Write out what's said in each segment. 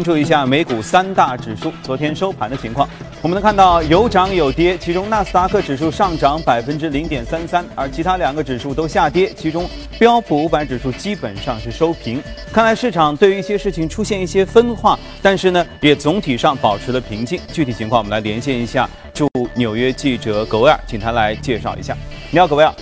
关注一下美股三大指数昨天收盘的情况。我们能看到有涨有跌，其中纳斯达克指数上涨百分之零点三三，而其他两个指数都下跌。其中标普五百指数基本上是收平。看来市场对于一些事情出现一些分化，但是呢，也总体上保持了平静。具体情况我们来连线一下驻纽约记者葛威尔，请他来介绍一下。你好，葛威尔。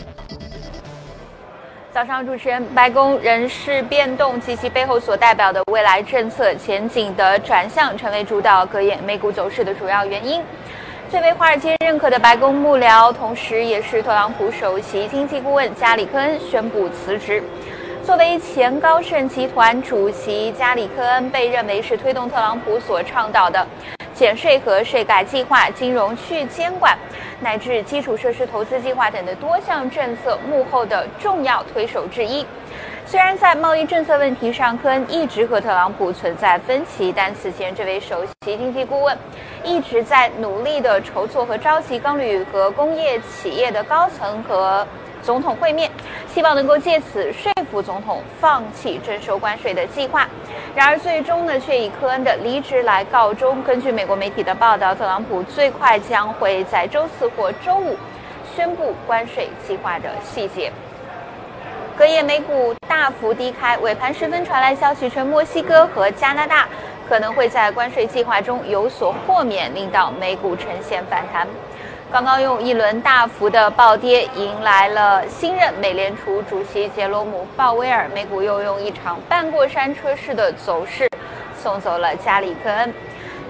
早上，主持人，白宫人事变动及其背后所代表的未来政策前景的转向，成为主导隔夜美股走势的主要原因。最为华尔街认可的白宫幕僚，同时也是特朗普首席经济顾问加里科恩宣布辞职。作为前高盛集团主席，加里科恩被认为是推动特朗普所倡导的减税和税改计划、金融去监管。乃至基础设施投资计划等的多项政策幕后的重要推手之一。虽然在贸易政策问题上，科恩一直和特朗普存在分歧，但此前这位首席经济顾问一直在努力的筹措和召集钢铝和工业企业的高层和。总统会面，希望能够借此说服总统放弃征收关税的计划。然而，最终呢，却以科恩的离职来告终。根据美国媒体的报道，特朗普最快将会在周四或周五宣布关税计划的细节。隔夜美股大幅低开，尾盘时分传来消息称，墨西哥和加拿大可能会在关税计划中有所豁免，令到美股呈现反弹。刚刚用一轮大幅的暴跌迎来了新任美联储主席杰罗姆·鲍威尔，美股又用一场半过山车式的走势送走了加里科恩。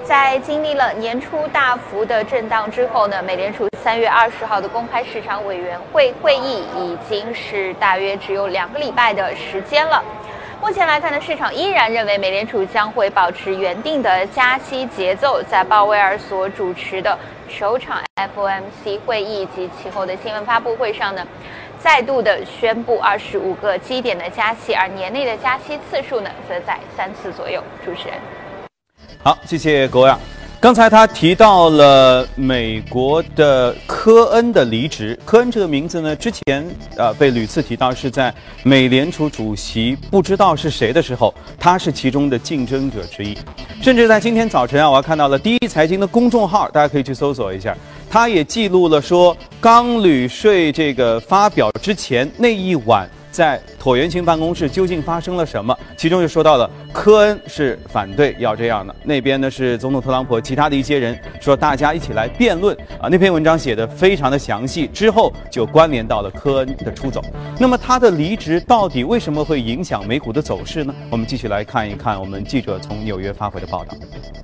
在经历了年初大幅的震荡之后呢，美联储三月二十号的公开市场委员会会议已经是大约只有两个礼拜的时间了。目前来看呢，市场依然认为美联储将会保持原定的加息节奏，在鲍威尔所主持的首场 FOMC 会议及其后的新闻发布会上呢，再度的宣布二十五个基点的加息，而年内的加息次数呢，则在三次左右。主持人，好，谢谢各位啊。刚才他提到了美国的科恩的离职。科恩这个名字呢，之前呃被屡次提到，是在美联储主席不知道是谁的时候，他是其中的竞争者之一。甚至在今天早晨啊，我还看到了第一财经的公众号，大家可以去搜索一下，他也记录了说钢铝税这个发表之前那一晚。在椭圆形办公室究竟发生了什么？其中就说到了科恩是反对要这样的，那边呢是总统特朗普，其他的一些人说大家一起来辩论啊。那篇文章写的非常的详细，之后就关联到了科恩的出走。那么他的离职到底为什么会影响美股的走势呢？我们继续来看一看我们记者从纽约发回的报道。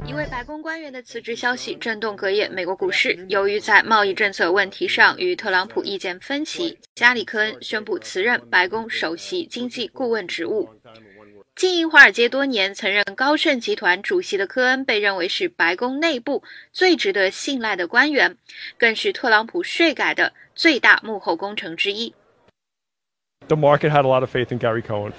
一位白宫官员的辞职消息震动隔夜美国股市。由于在贸易政策问题上与特朗普意见分歧，加里科恩宣布辞任白宫首席经济顾问职务。经营华尔街多年、曾任高盛集团主席的科恩被认为是白宫内部最值得信赖的官员，更是特朗普税改的最大幕后功臣之一。The market had a lot of faith in Gary Cohen.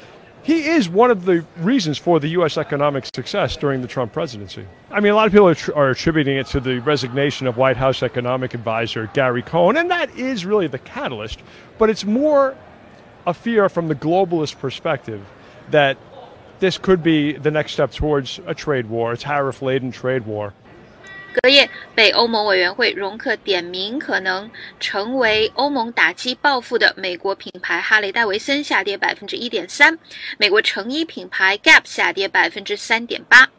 he is one of the reasons for the U.S. economic success during the Trump presidency. I mean, a lot of people are, tr- are, attributing it to the resignation of White House economic advisor Gary Cohn, and that is really the catalyst. But it's more a fear from the globalist perspective that this could be the next step towards a trade war, a tariff laden trade war. 隔夜，被欧盟委员会容克点名可能成为欧盟打击报复的美国品牌哈雷戴维森下跌百分之一点三，美国成衣品牌 Gap 下跌百分之三点八。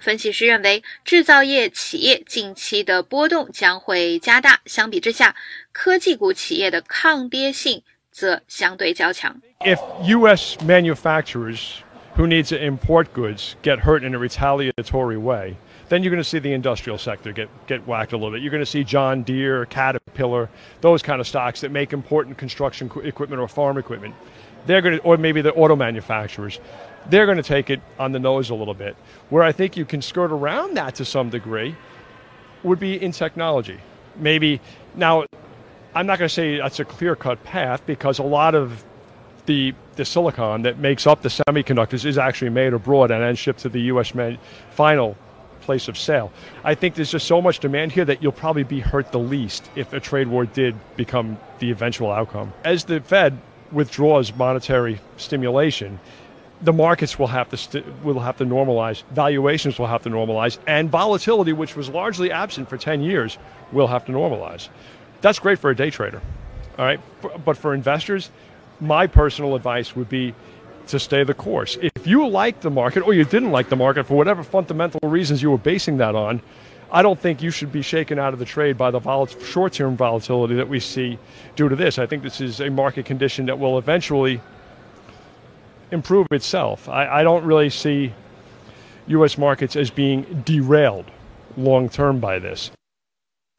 分析师认为，制造业企业近期的波动将会加大，相比之下，科技股企业的抗跌性则相对较强。If U.S. manufacturers who need to import goods get hurt in a retaliatory way. then you're going to see the industrial sector get, get whacked a little bit. You're going to see John Deere, Caterpillar, those kind of stocks that make important construction equipment or farm equipment. They're going to, or maybe the auto manufacturers, they're going to take it on the nose a little bit. Where I think you can skirt around that to some degree would be in technology. Maybe now, I'm not going to say that's a clear cut path because a lot of the the silicon that makes up the semiconductors is actually made abroad and then shipped to the U.S. Man, final place of sale. I think there's just so much demand here that you'll probably be hurt the least if a trade war did become the eventual outcome. As the Fed withdraws monetary stimulation, the markets will have to st- will have to normalize, valuations will have to normalize, and volatility, which was largely absent for 10 years, will have to normalize. That's great for a day trader, all right. But for investors, my personal advice would be to stay the course. If you like the market or you didn't like the market for whatever fundamental reasons you were basing that on, I don't think you should be shaken out of the trade by the vol- short-term volatility that we see due to this. I think this is a market condition that will eventually improve itself. I, I don't really see U.S. markets as being derailed long term by this.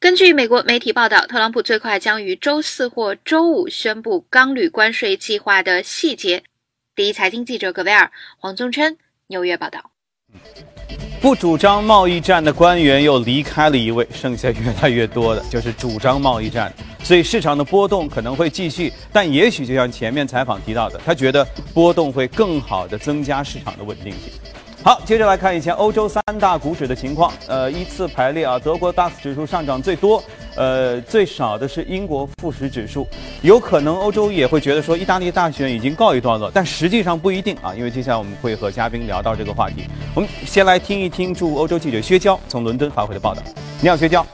根据美国媒体报道，特朗普最快将于周四或周五宣布钢铝关税计划的细节。第一财经记者葛维尔、黄宗琛纽约报道。不主张贸易战的官员又离开了一位，剩下越来越多的就是主张贸易战，所以市场的波动可能会继续，但也许就像前面采访提到的，他觉得波动会更好的增加市场的稳定性。好，接着来看以前欧洲三大股指的情况，呃，依次排列啊，德国 DAX 指数上涨最多，呃，最少的是英国富时指数，有可能欧洲也会觉得说意大利大选已经告一段落，但实际上不一定啊，因为接下来我们会和嘉宾聊到这个话题。我们先来听一听驻欧洲记者薛娇从伦敦发回的报道。你好，薛娇。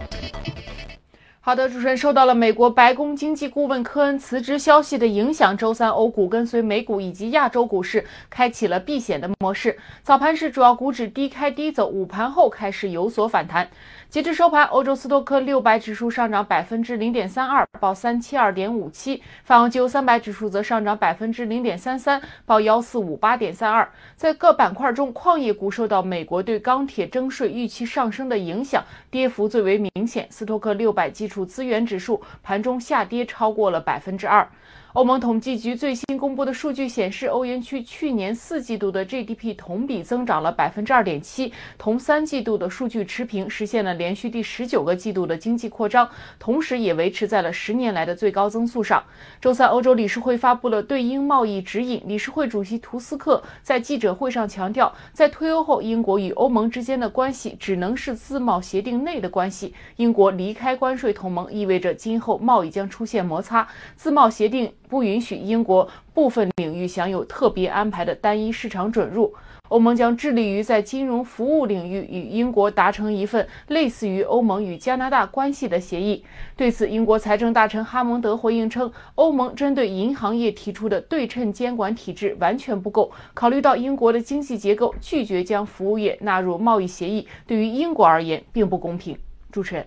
好的，主持人受到了美国白宫经济顾问科恩辞职消息的影响，周三欧股跟随美股以及亚洲股市开启了避险的模式。早盘时主要股指低开低走，午盘后开始有所反弹。截至收盘，欧洲斯托克六百指数上涨百分之零点三二，报三七二点五七；泛欧金三百指数则上涨百分之零点三三，报幺四五八点三二。在各板块中，矿业股受到美国对钢铁征税预期上升的影响，跌幅最为明显。斯托克六百基础资源指数盘中下跌超过了百分之二。欧盟统计局最新公布的数据显示，欧元区去年四季度的 GDP 同比增长了百分之二点七，同三季度的数据持平，实现了连续第十九个季度的经济扩张，同时也维持在了十年来的最高增速上。周三，欧洲理事会发布了对英贸易指引，理事会主席图斯克在记者会上强调，在退欧后，英国与欧盟之间的关系只能是自贸协定内的关系。英国离开关税同盟意味着今后贸易将出现摩擦，自贸协定。不允许英国部分领域享有特别安排的单一市场准入。欧盟将致力于在金融服务领域与英国达成一份类似于欧盟与加拿大关系的协议。对此，英国财政大臣哈蒙德回应称，欧盟针对银行业提出的对称监管体制完全不够。考虑到英国的经济结构，拒绝将服务业纳入贸易协议，对于英国而言并不公平。主持人，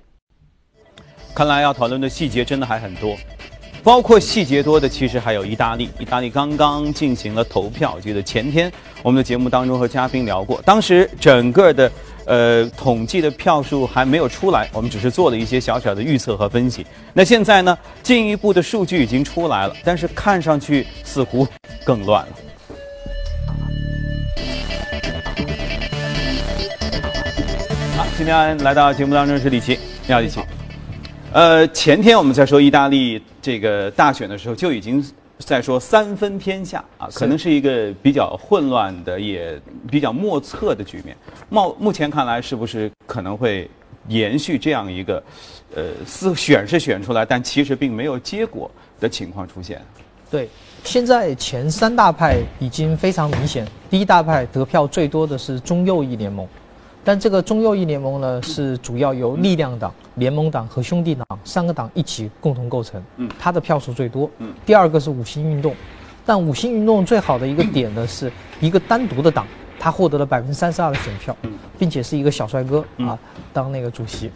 看来要讨论的细节真的还很多。包括细节多的，其实还有意大利。意大利刚刚进行了投票，记得前天我们的节目当中和嘉宾聊过，当时整个的呃统计的票数还没有出来，我们只是做了一些小小的预测和分析。那现在呢，进一步的数据已经出来了，但是看上去似乎更乱了。好，今天来到节目当中是李琦，你好，李琦。呃，前天我们在说意大利这个大选的时候，就已经在说三分天下啊，可能是一个比较混乱的，也比较莫测的局面。目目前看来，是不是可能会延续这样一个，呃，四选是选出来，但其实并没有结果的情况出现？对，现在前三大派已经非常明显，第一大派得票最多的是中右翼联盟。但这个中右翼联盟呢，是主要由力量党、联盟党和兄弟党三个党一起共同构成。嗯，它的票数最多。嗯，第二个是五星运动，但五星运动最好的一个点呢，是一个单独的党，他获得了百分之三十二的选票，并且是一个小帅哥啊当那个主席。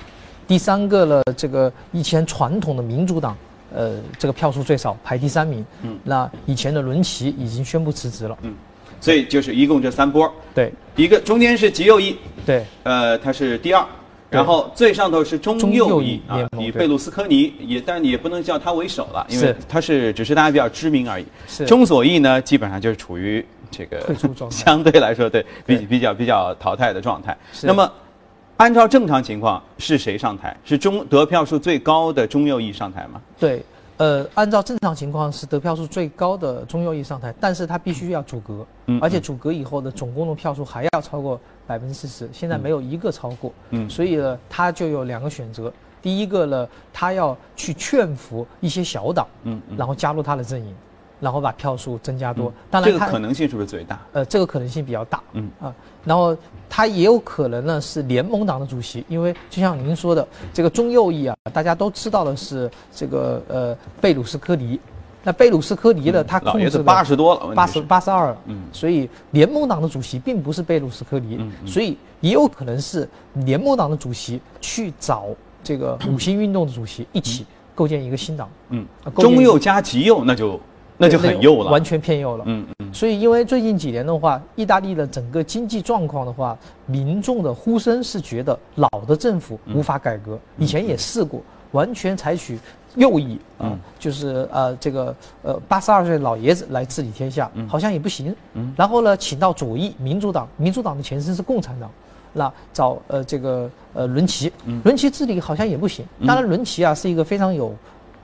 第三个呢，这个以前传统的民主党，呃，这个票数最少，排第三名。嗯，那以前的伦奇已经宣布辞职了。嗯。所以就是一共这三波，对，一个中间是极右翼，对，呃，它是第二，然后最上头是中右翼啊，以贝鲁斯科尼也，但也不能叫他为首了，因为他是只是大家比较知名而已。是中左翼呢，基本上就是处于这个 相对来说对比比较比较淘汰的状态。那么，按照正常情况是谁上台？是中得票数最高的中右翼上台吗？对。呃，按照正常情况是得票数最高的中右翼上台，但是他必须要阻隔，嗯，而且阻隔以后的总共的票数还要超过百分之四十，现在没有一个超过，嗯，所以呢，他就有两个选择，第一个呢，他要去劝服一些小党，嗯，然后加入他的阵营，然后把票数增加多。当然，这个可能性是不是最大？呃，这个可能性比较大。嗯啊，然后他也有可能呢是联盟党的主席，因为就像您说的，这个中右翼啊，大家都知道的是这个呃贝鲁斯科尼。那贝鲁斯科尼呢，他控制八十多了，八十八十二，嗯，所以联盟党的主席并不是贝鲁斯科尼，所以也有可能是联盟党的主席去找这个五星运动的主席一起构建一个新党，嗯，中右加极右，那就那就很右了，完全偏右了，嗯嗯，所以因为最近几年的话，意大利的整个经济状况的话，民众的呼声是觉得老的政府无法改革，以前也试过，完全采取。右翼啊，就是呃这个呃八十二岁老爷子来治理天下，好像也不行。嗯然后呢，请到左翼民主党，民主党的前身是共产党，那找呃这个呃伦齐，伦齐治理好像也不行。当然，伦齐啊是一个非常有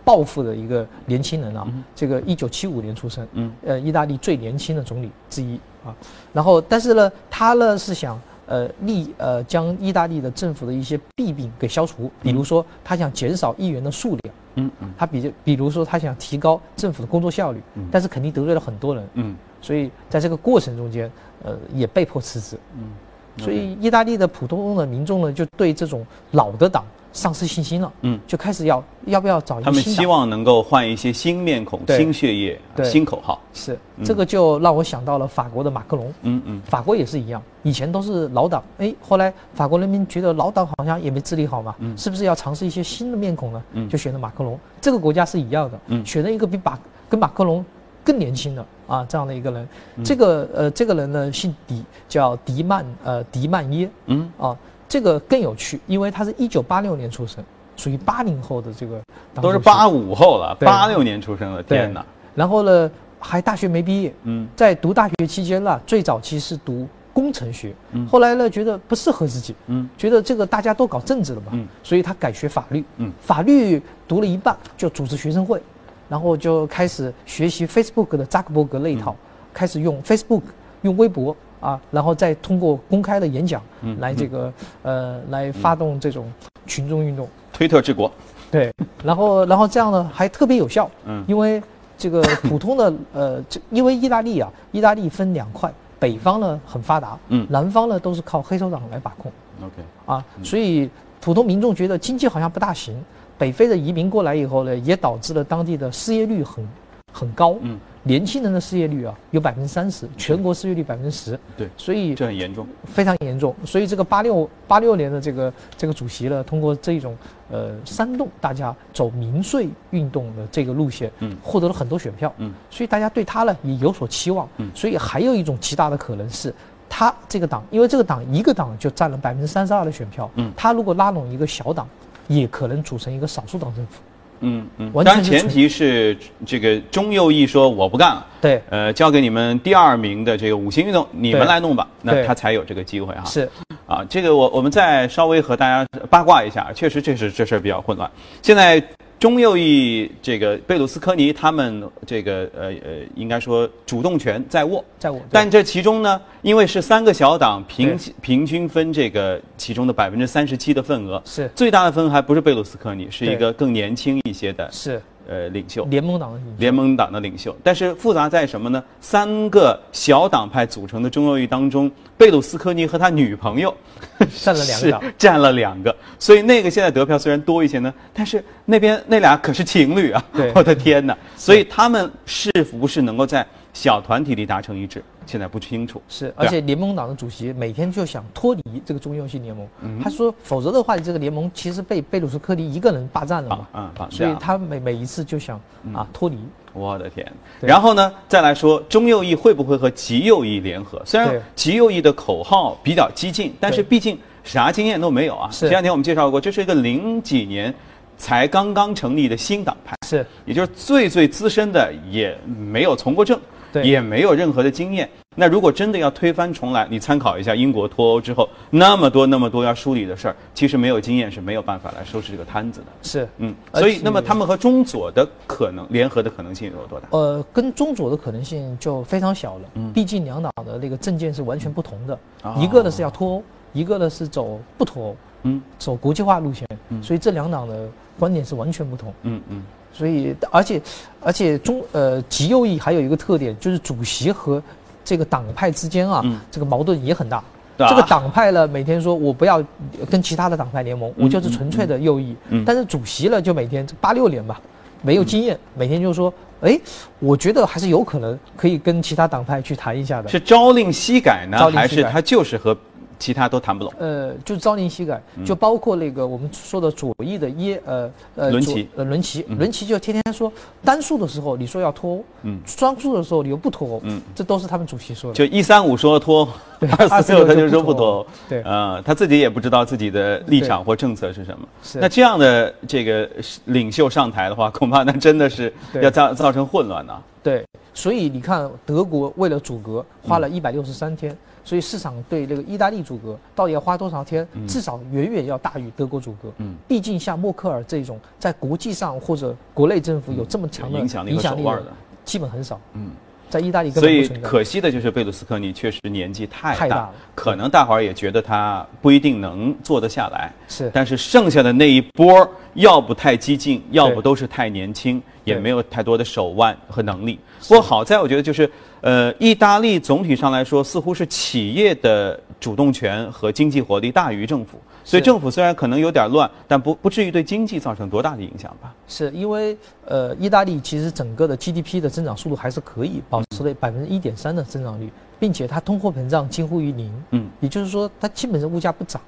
抱负的一个年轻人啊，这个一九七五年出生，嗯。呃意大利最年轻的总理之一啊。然后，但是呢，他呢是想。呃，立呃将意大利的政府的一些弊病给消除，比如说他想减少议员的数量，嗯嗯，他比比如说他想提高政府的工作效率，嗯，但是肯定得罪了很多人，嗯，所以在这个过程中间，呃，也被迫辞职，嗯，所以意大利的普通的民众呢，就对这种老的党。丧失信心了，嗯，就开始要要不要找一个他们希望能够换一些新面孔、新血液、新口号。是这个就让我想到了法国的马克龙，嗯。嗯，法国也是一样，以前都是老党，哎，后来法国人民觉得老党好像也没治理好嘛，是不是要尝试一些新的面孔呢？嗯，就选了马克龙。这个国家是一样的，嗯，选了一个比马跟马克龙更年轻的啊这样的一个人，这个呃这个人呢姓迪，叫迪曼呃迪曼耶，嗯。啊。这个更有趣，因为他是一九八六年出生，属于八零后的这个，都是八五后了，八六年出生的，天哪！然后呢，还大学没毕业，嗯，在读大学期间呢，最早期是读工程学，嗯，后来呢觉得不适合自己，嗯，觉得这个大家都搞政治了嘛，嗯，所以他改学法律，嗯，法律读了一半就组织学生会，然后就开始学习 Facebook 的扎克伯格那一套，开始用 Facebook，用微博。啊，然后再通过公开的演讲，来这个呃，来发动这种群众运动。推特治国，对，然后然后这样呢还特别有效，嗯，因为这个普通的呃，这因为意大利啊，意大利分两块，北方呢很发达，嗯，南方呢都是靠黑手党来把控。OK，啊，所以普通民众觉得经济好像不大行，北非的移民过来以后呢，也导致了当地的失业率很很高，嗯。年轻人的失业率啊，有百分之三十，全国失业率百分之十。对，所以这很严重，非常严重。所以这个八六八六年的这个这个主席呢，通过这种呃煽动大家走民粹运动的这个路线，嗯，获得了很多选票，嗯，所以大家对他呢也有所期望，嗯，所以还有一种极大的可能是，他这个党，因为这个党一个党就占了百分之三十二的选票，嗯，他如果拉拢一个小党，也可能组成一个少数党政府。嗯嗯，当然前提是这个中右翼说我不干了，对，呃，交给你们第二名的这个五星运动，你们来弄吧，那他才有这个机会哈。是，啊，这个我我们再稍微和大家八卦一下，确实这是这事儿比较混乱，现在。中右翼这个贝鲁斯科尼他们这个呃呃，应该说主动权在握，在握。但这其中呢，因为是三个小党平平均分这个其中的百分之三十七的份额，是。最大的分还不是贝鲁斯科尼，是一个更年轻一些的，是呃领袖，联盟党的联盟党的领袖。但是复杂在什么呢？三个小党派组成的中右翼当中，贝鲁斯科尼和他女朋友。占了两个，占了两个，所以那个现在得票虽然多一些呢，但是那边那俩可是情侣啊！我的天哪！所以他们是不是能够在小团体里达成一致，现在不清楚。是，而且联盟党的主席每天就想脱离这个中右系联盟，嗯他说，否则的话，这个联盟其实被贝鲁斯科尼一个人霸占了嘛。啊，所以他每每一次就想啊脱离。我的天！然后呢，再来说中右翼会不会和极右翼联合？虽然极右翼的口号比较激进，但是毕竟啥经验都没有啊。前两天我们介绍过，这是一个零几年才刚刚成立的新党派，是，也就是最最资深的也没有从过政。也没有任何的经验。那如果真的要推翻重来，你参考一下英国脱欧之后那么多那么多要梳理的事儿，其实没有经验是没有办法来收拾这个摊子的。是，嗯，所以那么他们和中左的可能联合的可能性有多大？呃，跟中左的可能性就非常小了。嗯，毕竟两党的那个政见是完全不同的，一个呢是要脱欧，一个呢是走不脱欧，嗯，走国际化路线。嗯，所以这两党的观点是完全不同。嗯嗯。所以而且而且中呃极右翼还有一个特点，就是主席和这个党派之间啊，嗯这个矛盾也很大。啊这个党派呢，每天说我不要跟其他的党派联盟，我就是纯粹的右翼。嗯但是主席呢，就每天八六年吧，没有经验，每天就说，哎，我觉得还是有可能可以跟其他党派去谈一下的。是朝令夕改呢，还是他就是和其他都谈不拢？呃，就朝令夕改，就包括那个我们说的左翼的耶呃呃伦齐呃伦齐嗯，伦齐就天天说单数的时候你说要脱欧，嗯双数的时候你又不脱欧，嗯这都是他们主席说的。就一三五说脱，二四六他就说不脱欧。对啊，他自己也不知道自己的立场或政策是什么。是那这样的这个领袖上台的话，恐怕那真的是要造造成混乱呐。对，所以你看德国为了阻隔花嗯了一百六十三天，所以市场对这个意大利阻隔到底要花多少天？至少远远要大于德国阻隔。嗯毕竟像默克尔这种在国际上或者国内政府有这么强的影响力和手腕的基本很少。嗯，在意大利根所以。可惜的就是贝鲁斯科尼确实年纪太大，太大了可能大伙儿也觉得他不一定能做得下来。是但是剩下的那一波，要不太激进，要不都是太年轻，也没有太多的手腕和能力。不过好在我觉得就是，呃，意大利总体上来说，似乎是企业的主动权和经济活力大于政府，所以政府虽然可能有点乱，但不不至于对经济造成多大的影响吧？是因为呃，意大利其实整个的 GDP 的增长速度还是可以保持了百分之一点三的增长率，并且它通货膨胀近乎于零，嗯，也就是说它基本上物价不涨，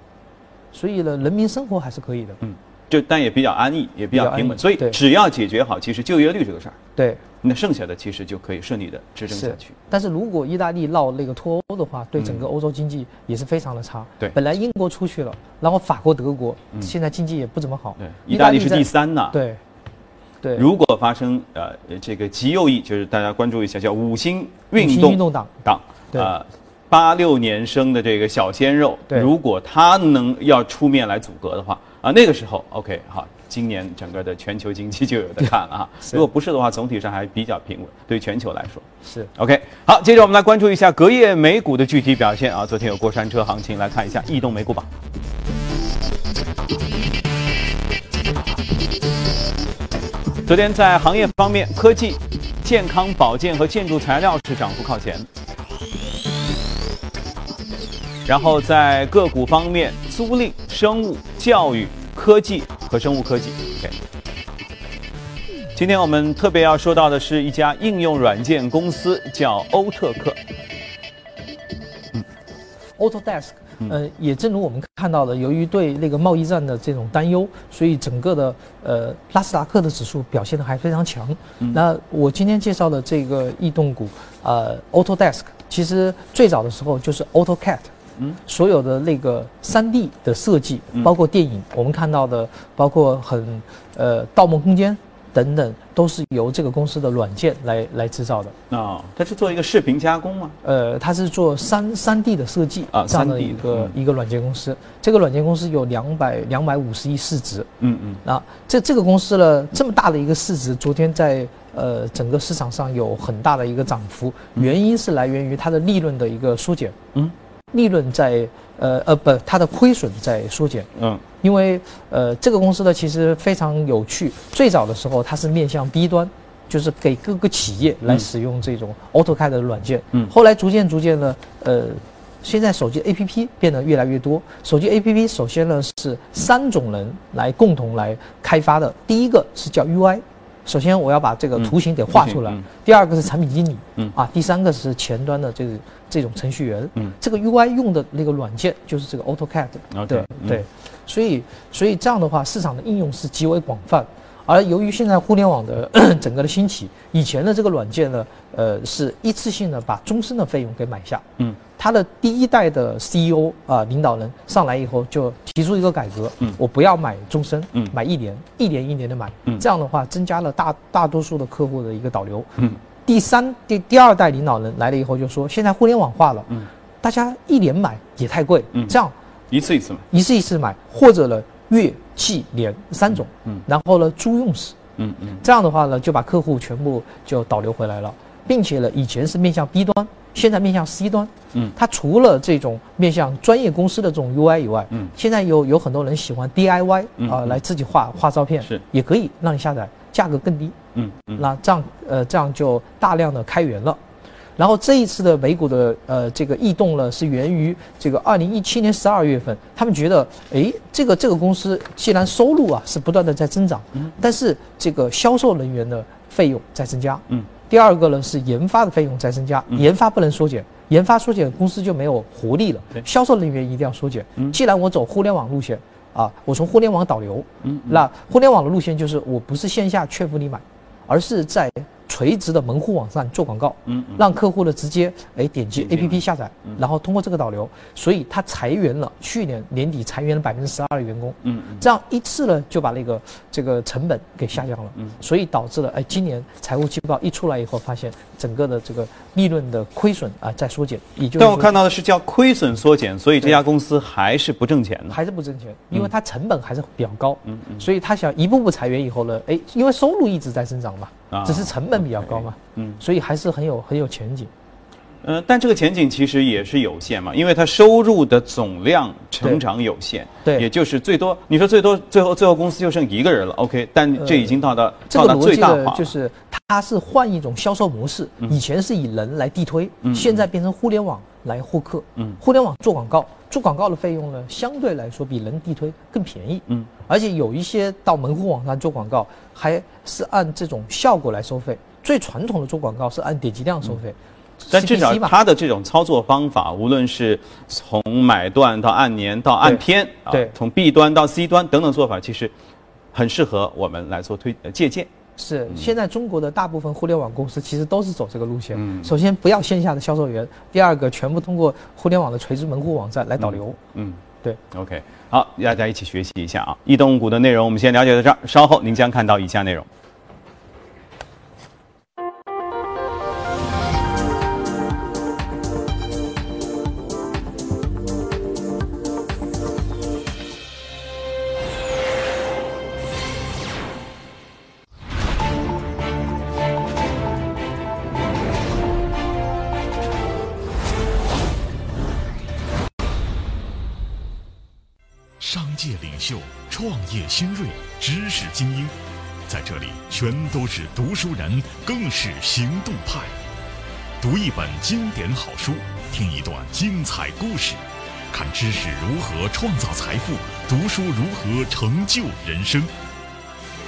所以呢，人民生活还是可以的。就但也比较安逸，也比较平稳，所以只要解决好其实就业率这个事儿，对，那剩下的其实就可以顺利的支撑下是。去。。但是如果意大利闹那个脱欧的话，对整个欧洲经济也是非常的差。嗯。对。本来英国出去了，然后法国、德国嗯。现在经济也不怎么好。对，意大利是第三呢。对，对，如果发生呃这个极右翼，就是大家关注一下，叫五星运动运动党党，对。呃，八六年生的这个小鲜肉，对。如果他能要出面来阻隔的话，啊，那个时候 OK 好，今年整个的全球经济就有的看了啊。如果不是的话，总体上还比较平稳，对全球来说。是 OK，好，接着我们来关注一下隔夜美股的具体表现啊。昨天有过山车行情，来看一下异动美股榜。昨天在行业方面，科技、健康保健和建筑材料是涨幅靠前。然后在个股方面，租赁、生物、教育、科技和生物科技。OK。今天我们特别要说到的是一家应用软件公司，叫欧特克。Autodesk，呃，也正如我们看到的，由于对那个贸易战的这种担忧，所以整个的呃纳斯达克的指数表现的还非常强。那我今天介绍的这个异动股，呃，Autodesk，其实最早的时候就是 AutoCAD。嗯，所有的那个三 D 的设计，包括电影，我们看到的，包括很呃《盗梦空间》等等，都是由这个公司的软件来来制造的。哦，它是做一个视频加工吗？呃，它是做三三 D 的设计啊这样的一个、嗯一个软件公司。这个软件公司有两百两百五十亿市值。嗯嗯那这这个公司呢，这么大的一个市值，昨天在呃整个市场上有很大的一个涨幅，原因是来源于它的利润的一个缩减。嗯，利润在呃呃不，它的亏损在缩减。嗯因为呃，这个公司呢其实非常有趣。最早的时候，它是面向 B 端，就是给各个企业来嗯使用这种 AutoCAD 的软件。嗯后来逐渐逐渐呢，呃，现在手机 APP 变得越来越多。手机 APP 首先呢是三种人来共同来开发的，第一个是叫 UI。首先，我要把这个图形给画出来。第二个是产品经理，嗯啊，第三个是前端的这个这种程序员。嗯这个 UI 用的那个软件就是这个 AutoCAD。对嗯对，所以所以这样的话，市场的应用是极为广泛。而由于现在互联网的 整个的兴起，以前的这个软件呢，呃，是一次性的把终身的费用给买下。嗯，他的第一代的 CEO 啊、领导人上来以后就提出一个改革，嗯。我不要买终身，嗯。买一年，一年一年的买，嗯。这样的话增加了大大多数的客户的一个导流。嗯。第三第第二代领导人来了以后就说，现在互联网化了，嗯。大家一年买也太贵，嗯。这样。一次一次买。一次一次买，或者呢月、季、年三种，嗯。然后呢租用时，嗯嗯。这样的话呢就把客户全部就导流回来了，并且呢以前是面向 B 端，现在面向 C 端，嗯。它除了这种面向专业公司的这种 UI 以外，嗯。现在有有很多人喜欢 DIY 啊、来自己画画照片，是。也可以让你下载，价格更低。嗯嗯，那这样呃这样就大量的开源了。然后这一次的美股的呃这个异动呢，是源于这个二零一七年十二月份，他们觉得，哎，这个这个公司既然收入啊是不断的在增长，嗯，但是这个销售人员的费用在增加，嗯，第二个呢是研发的费用在增加，研发不能缩减，研发缩减公司就没有活力了，销售人员一定要缩减，嗯。既然我走互联网路线啊，我从互联网导流，嗯那互联网的路线就是我不是线下劝服你买，而是在垂直的门户网站做广告，嗯嗯。让客户呢直接哎点击 APP 下载，然后通过这个导流，所以他裁员了，去年年底裁员了百分之十二的员工，嗯嗯。这样一次呢就把那个这个成本给下降了，嗯所以导致了哎今年财务季报一出来以后，发现整个的这个利润的亏损啊在缩减，也就但我看到的是叫亏损缩减，所以这家公司还是不挣钱的。还是不挣钱，因为它成本还是比较高，嗯嗯。所以他想一步步裁员以后呢，哎，因为收入一直在增长嘛，啊。只是成本比较高嘛，嗯。所以还是很有很有前景。呃，但这个前景其实也是有限嘛，因为它收入的总量成长有限，对。也就是最多，你说最多最后最后公司就剩一个人了，OK，但这已经到达、到达这个逻辑最大化就是它是换一种销售模式，嗯。以前是以人来地推，现在变成互联网来获客。嗯互联网做广告，做广告的费用呢，相对来说比人地推更便宜。嗯，而且有一些到门户网站做广告，还是按这种效果来收费。最传统的做广告是按点击量收费，嗯但至少它的这种操作方法，无论是从买断到按年到按天，啊对从 B 端到 C 端等等做法，其实很适合我们来做推呃借鉴。是现在中国的大部分互联网公司其实都是走这个路线。嗯首先不要线下的销售员，第二个全部通过互联网的垂直门户网站来导流。嗯，对，OK，好，大家一起学习一下啊。异动股的内容我们先了解到这儿，稍后您将看到以下内容。在这里全都是读书人，更是行动派。读一本经典好书，听一段精彩故事，看知识如何创造财富，读书如何成就人生。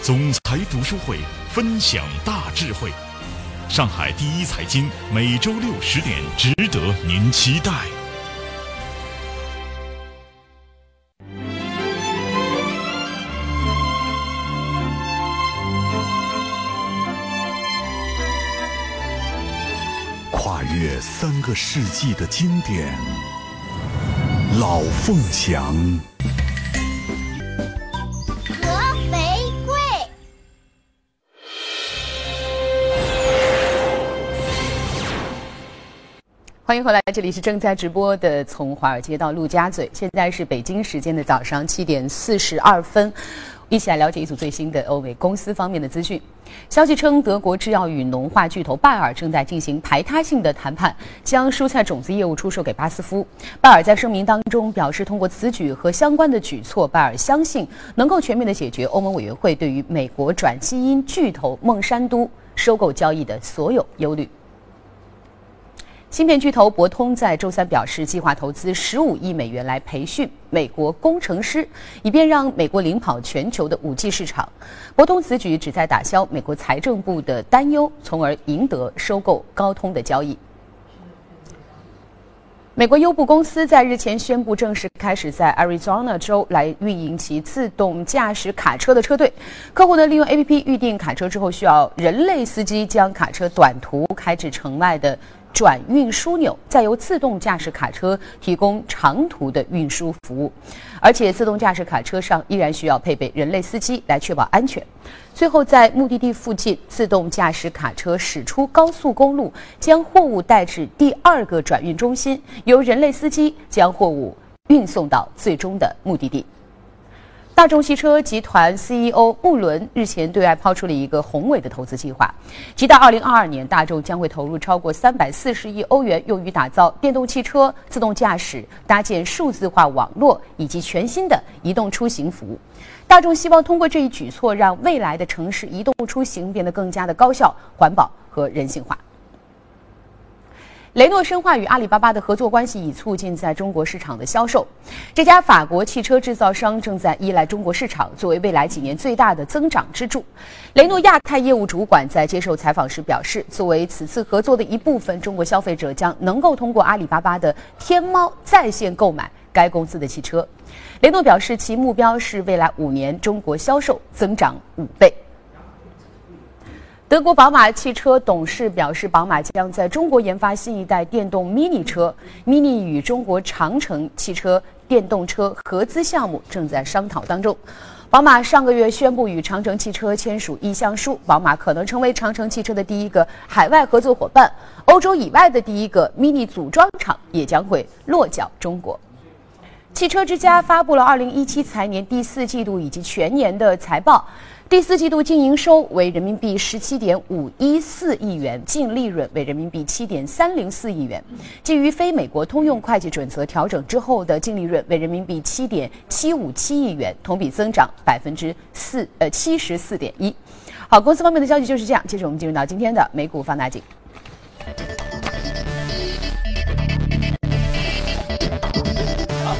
总裁读书会分享大智慧，上海第一财经每周六十点，值得您期待。三个世纪的经典，《老凤祥》。和玫瑰。欢迎回来，这里是正在直播的《从华尔街到陆家嘴》，现在是北京时间的早上七点四十二分，一起来了解一组最新的欧美公司方面的资讯。消息称，德国制药与农化巨头拜耳正在进行排他性的谈判，将蔬菜种子业务出售给巴斯夫。拜耳在声明当中表示，通过此举和相关的举措，拜耳相信能够全面的解决欧盟委员会对于美国转基因巨头孟山都收购交易的所有忧虑。芯片巨头博通在周三表示，计划投资十五亿美元来培训美国工程师，以便让美国领跑全球的五 G 市场。博通此举旨在打消美国财政部的担忧，从而赢得收购高通的交易。美国优步公司在日前宣布正式开始在 Arizona 州来运营其自动驾驶卡车的车队。客户呢利用 APP 预订卡车之后，需要人类司机将卡车短途开至城外的转运枢纽，再由自动驾驶卡车提供长途的运输服务。而且，自动驾驶卡车上依然需要配备人类司机来确保安全。最后，在目的地附近，自动驾驶卡车驶出高速公路，将货物带至第二个转运中心，由人类司机将货物运送到最终的目的地。大众汽车集团 CEO 穆伦日前对外抛出了一个宏伟的投资计划，即到2022年，大众将会投入超过340亿欧元，用于打造电动汽车、自动驾驶、搭建数字化网络以及全新的移动出行服务。大众希望通过这一举措，让未来的城市移动出行变得更加的高效、环保和人性化。雷诺深化与阿里巴巴的合作关系，以促进在中国市场的销售。这家法国汽车制造商正在依赖中国市场作为未来几年最大的增长支柱。雷诺亚太业务主管在接受采访时表示，作为此次合作的一部分，中国消费者将能够通过阿里巴巴的天猫在线购买该公司的汽车。雷诺表示，其目标是未来五年中国销售增长五倍。德国宝马汽车董事表示，宝马将在中国研发新一代电动 Mini 车。Mini 与中国长城汽车电动车合资项目正在商讨当中。宝马上个月宣布与长城汽车签署意向书，宝马可能成为长城汽车的第一个海外合作伙伴。欧洲以外的第一个 Mini 组装厂也将会落脚中国。汽车之家发布了2017财年第四季度以及全年的财报。第四季度净营收为人民币十七点五一四亿元，净利润为人民币七点三零四亿元。基于非美国通用会计准则调整之后的净利润为人民币七点七五七亿元，同比增长百分之四呃七十四点一。好，公司方面的消息就是这样。接着我们进入到今天的美股放大镜。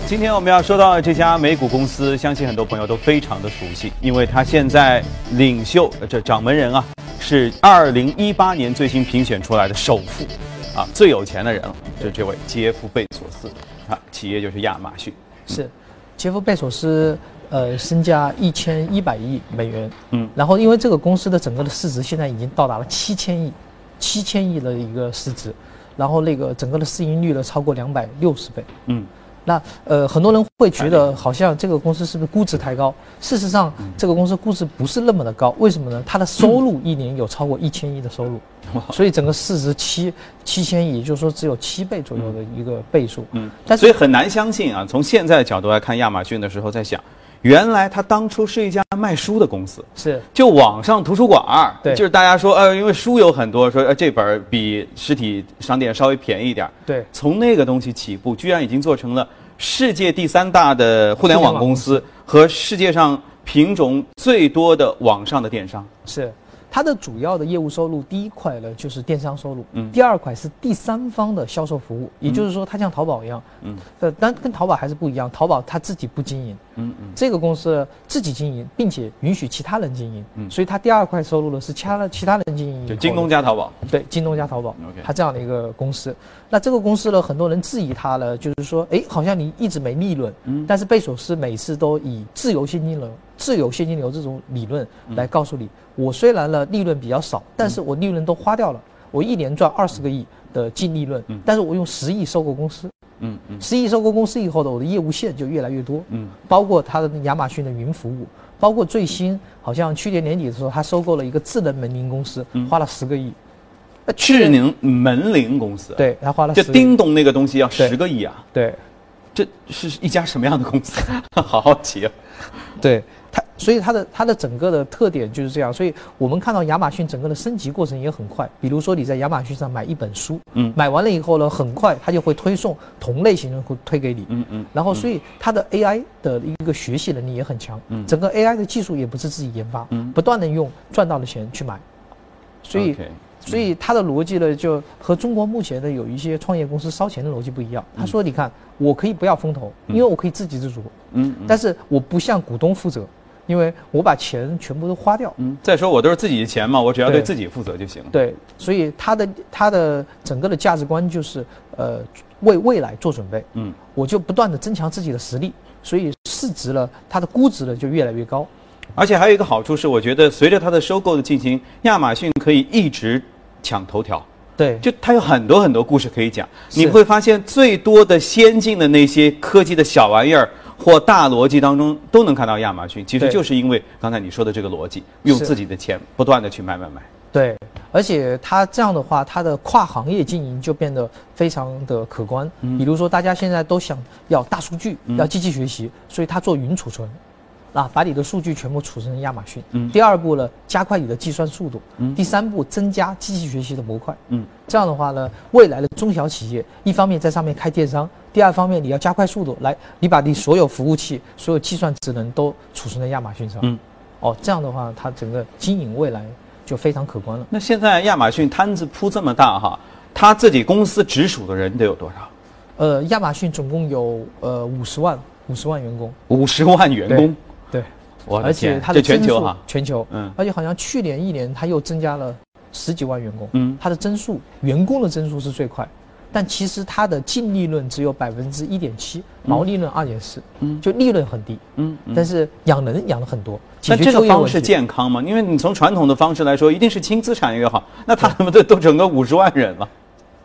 今天我们要说到的这家美股公司，相信很多朋友都非常的熟悉，因为它现在领袖这掌门人啊，是二零一八年最新评选出来的首富，啊最有钱的人了，就是这位杰夫贝索斯，啊企业就是亚马逊，是，杰夫贝索斯呃身家一千一百亿美元，嗯，然后因为这个公司的整个的市值现在已经到达了七千亿，七千亿的一个市值，然后那个整个的市盈率呢超过两百六十倍，嗯。那呃，很多人会觉得好像这个公司是不是估值太高？事实上，这个公司估值不是那么的高。为什么呢？它的收入一年有超过一千亿的收入，所以整个市值七七千亿，也就是说只有七倍左右的一个倍数。嗯，但所以很难相信啊。从现在的角度来看，亚马逊的时候在想，原来他当初是一家卖书的公司，是。就网上图书馆儿，对，就是大家说呃，因为书有很多，说呃这本比实体商店稍微便宜一点，对，从那个东西起步，居然已经做成了。世界第三大的互联网公司。和世界上品种最多的网上的电商。是。它的主要的业务收入，第一块呢就是电商收入，嗯，第二块是第三方的销售服务，也就是说它像淘宝一样，嗯，呃，但跟淘宝还是不一样，淘宝它自己不经营，嗯嗯，这个公司自己经营，并且允许其他人经营，嗯，所以它第二块收入呢是其他的其他人经营，就京东加淘宝，对，京东加淘宝，OK，它这样的一个公司，那这个公司呢，很多人质疑它呢，就是说，哎，好像你一直没利润，嗯，但是贝索斯每次都以自由现金流。自由现金流这种理论来告诉你，我虽然呢利润比较少，但是我利润都花掉了，我一年赚二十个亿的净利润，但是我用十亿收购公司，嗯嗯，十亿收购公司以后呢，我的业务线就越来越多，嗯，包括它的亚马逊的云服务，包括最新好像去年年底的时候，他收购了一个智能门铃公司，花了十个亿，智能门铃公司，对，他花了就叮咚那个东西要十个亿啊，对，这是一家什么样的公司？好好奇啊，对。它所以它的它的整个的特点就是这样，所以我们看到亚马逊整个的升级过程也很快。比如说你在亚马逊上买一本书，嗯，买完了以后呢，很快它就会推送同类型的会推给你，嗯嗯，然后所以它的 AI 的一个学习能力也很强，嗯，整个 AI 的技术也不是自己研发，嗯，不断的用赚到的钱去买，所以所以它的逻辑呢就和中国目前的有一些创业公司烧钱的逻辑不一样。他说，你看我可以不要风投，因为我可以自给自足，嗯，但是我不向股东负责。因为我把钱全部都花掉，嗯，再说我都是自己的钱嘛，我只要对自己负责就行了。对，所以他的他的整个的价值观就是，呃，为未来做准备，嗯，我就不断的增强自己的实力，所以市值呢，它的估值呢就越来越高。而且还有一个好处是，我觉得随着它的收购的进行，亚马逊可以一直抢头条，对，就它有很多很多故事可以讲。你会发现最多的先进的那些科技的小玩意儿。或大逻辑当中都能看到亚马逊，其实就是因为刚才你说的这个逻辑，用自己的钱不断的去买买买。对，而且它这样的话，它的跨行业经营就变得非常的可观。比如说，大家现在都想要大数据，要机器学习，所以它做云储存。那把你的数据全部储存成亚马逊。嗯第二步呢，加快你的计算速度。嗯第三步，增加机器学习的模块。嗯，这样的话呢，未来的中小企业一方面在上面开电商，第二方面你要加快速度，来，你把你所有服务器、所有计算职能都储存在亚马逊上。嗯，哦，这样的话，它整个经营未来就非常可观了。那现在亚马逊摊子铺这么大哈，他自己公司直属的人得有多少？呃，亚马逊总共有呃五十万五十万员工，五十万员工，对，我而且它的增速全球哈，全球，嗯而且好像去年一年它又增加了十几万员工，嗯它的增速员工的增速是最快，但其实它的净利润只有百分之一点七，毛利润二点四，嗯就利润很低，嗯，嗯但是养人养了很多，那这个方式。健康吗？因为你从传统的方式来说，一定是轻资产越好。那他们都都整个五十万人了。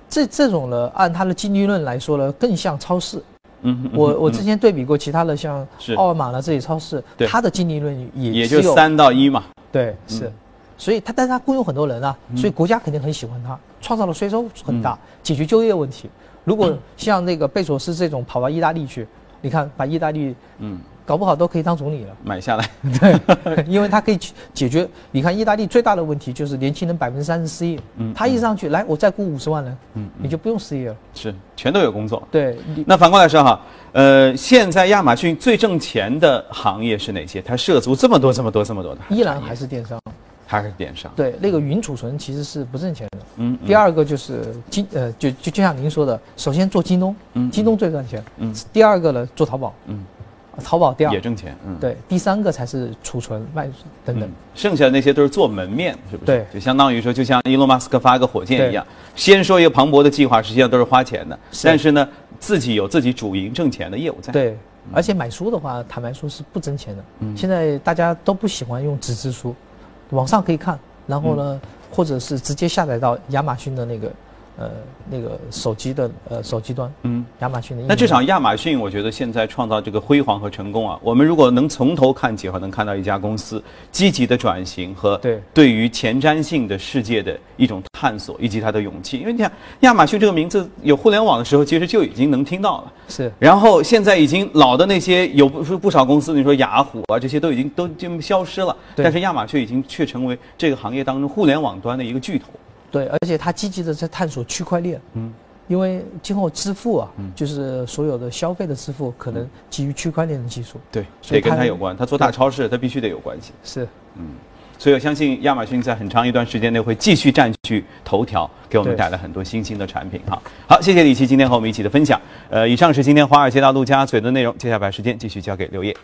这这种呢，按它的净利润来说呢，更像超市。嗯，嗯我我嗯。之前对比过其他的，像是。奥尔玛的这些超市，它的净利润也也就三到一嘛。对，是，所以他，但是他雇佣很多人啊，所以国家肯定很喜欢他，创造了税收很大，解决就业问题。如果像那个贝索斯这种跑到意大利去，你看把意大利嗯，搞不好都可以当总理了，买下来。对，因为他可以去解决。你看意大利最大的问题就是年轻人百分之三十失业，嗯他一上去，来我再雇五十万人，嗯，你就不用失业了。是全都有工作。对，那反过来说哈，呃，现在亚马逊最挣钱的行业是哪些？它涉足这么多、这么多、这么多的，依然还是电商。还是电商。对，那个云储存其实是不挣钱的。嗯，第二个就是京呃，就就就像您说的，首先做京东，嗯京东最赚钱。嗯第二个呢，做淘宝，嗯，淘宝店也，挣钱。嗯，对，第三个才是储存卖等等嗯。，剩下的那些都是做门面，是不是？对就相当于说，就像伊隆马斯克发个火箭一样，先说一个磅礴的计划，实际上都是花钱的，是但是呢，自己有自己主营挣钱的业务在。，对，而且买书的话，坦白说是不挣钱的。嗯现在大家都不喜欢用纸质书，网上可以看，然后呢，或者是直接下载到亚马逊的那个呃那个手机的呃手机端，嗯。亚马逊的。那至少亚马逊，我觉得现在创造这个辉煌和成功啊，我们如果能从头看起的话，能看到一家公司积极的转型和对对于前瞻性的世界的一种探索，以及它的勇气。因为你看亚马逊这个名字有互联网的时候，其实就已经能听到了。是然后现在已经老的那些有不不少公司，你说雅虎啊这些都已经都就消失了，对但是亚马逊已经却成为这个行业当中互联网端的一个巨头。对，而且它积极的在探索区块链。嗯，因为今后支付啊，嗯就是所有的消费的支付可能基于区块链的技术。对，得所以跟它有关。他做大超市，他必须得有关系。是，嗯所以我相信亚马逊在很长一段时间内会继续占据头条，给我们带来很多新兴的产品哈。好，谢谢李琦今天和我们一起的分享。呃，以上是今天华尔街到陆家嘴的内容，接下来把时间继续交给刘烨。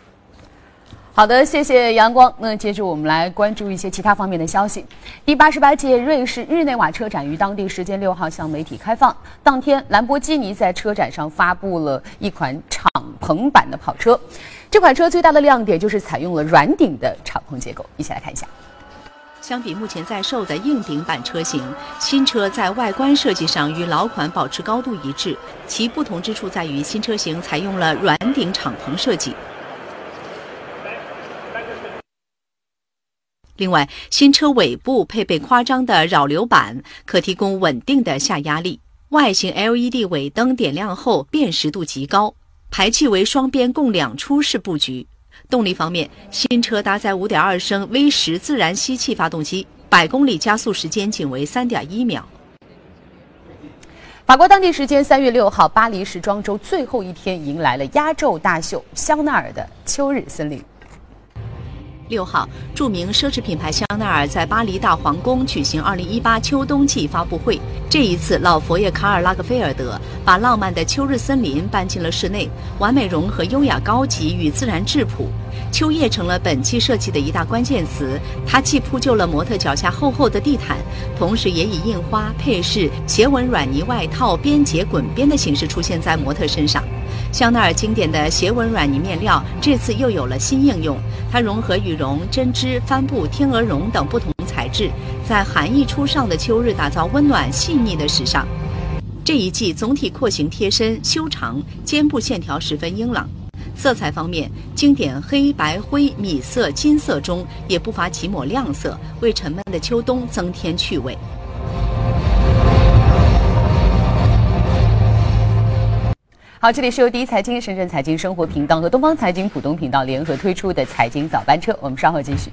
好的，谢谢阳光。那接着我们来关注一些其他方面的消息。第八十八届瑞士日内瓦车展于当地时间六号向媒体开放。当天，兰博基尼在车展上发布了一款敞篷版的跑车。这款车最大的亮点就是采用了软顶的敞篷结构。一起来看一下。相比目前在售的硬顶版车型，新车在外观设计上与老款保持高度一致。其不同之处在于新车型采用了软顶敞篷设计。另外，新车尾部配备夸张的扰流板，可提供稳定的下压力。外形 LED 尾灯点亮后辨识度极高，排气为双边共两出式布局。动力方面，新车搭载5.2升 V 十自然吸气发动机，百公里加速时间仅为3.1秒。法国当地时间三月六号，巴黎时装周最后一天迎来了压轴大秀——香奈儿的秋日森林。六号，著名奢侈品牌香奈儿在巴黎大皇宫举行2018秋冬季发布会。这一次，老佛爷卡尔拉格菲尔德把浪漫的秋日森林搬进了室内，完美融合优雅高级与自然质朴。秋叶成了本期设计的一大关键词，它既铺就了模特脚下厚厚的地毯，同时也以印花、配饰、斜纹软呢外套、边结滚边的形式出现在模特身上。香奈儿经典的斜纹软呢面料这次又有了新应用，它融合羽绒、针织、帆布、天鹅绒等不同材质，在寒意初上的秋日打造温暖细腻的时尚。这一季总体廓形贴身、修长，肩部线条十分英朗。色彩方面，经典黑白灰、米色、金色中也不乏几抹亮色，为沉闷的秋冬增添趣味。好，这里是由第一财经、深圳财经生活频道和东方财经浦东频道联合推出的财经早班车，我们稍后继续。